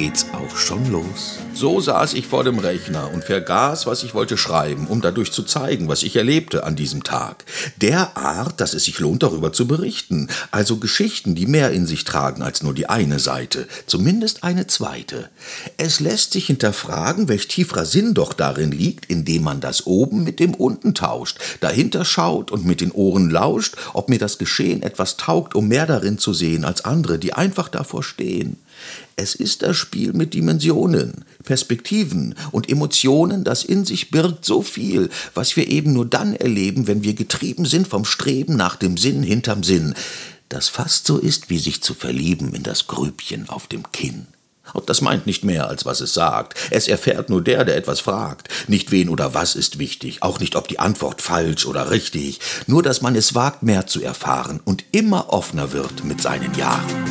geht's auch schon los. So saß ich vor dem Rechner und vergaß, was ich wollte schreiben, um dadurch zu zeigen, was ich erlebte an diesem Tag. Derart, dass es sich lohnt, darüber zu berichten. Also Geschichten, die mehr in sich tragen als nur die eine Seite, zumindest eine zweite. Es lässt sich hinterfragen, welch tieferer Sinn doch darin liegt, indem man das oben mit dem unten tauscht, dahinter schaut und mit den Ohren lauscht, ob mir das Geschehen etwas taugt, um mehr darin zu sehen als andere, die einfach davor stehen. Es ist das Spiel mit Dimensionen, Perspektiven und Emotionen, das in sich birgt so viel, was wir eben nur dann erleben, wenn wir getrieben sind vom Streben nach dem Sinn hinterm Sinn, das fast so ist, wie sich zu verlieben in das Grübchen auf dem Kinn. Und das meint nicht mehr, als was es sagt. Es erfährt nur der, der etwas fragt. Nicht wen oder was ist wichtig, auch nicht ob die Antwort falsch oder richtig, nur dass man es wagt, mehr zu erfahren und immer offener wird mit seinen Jahren.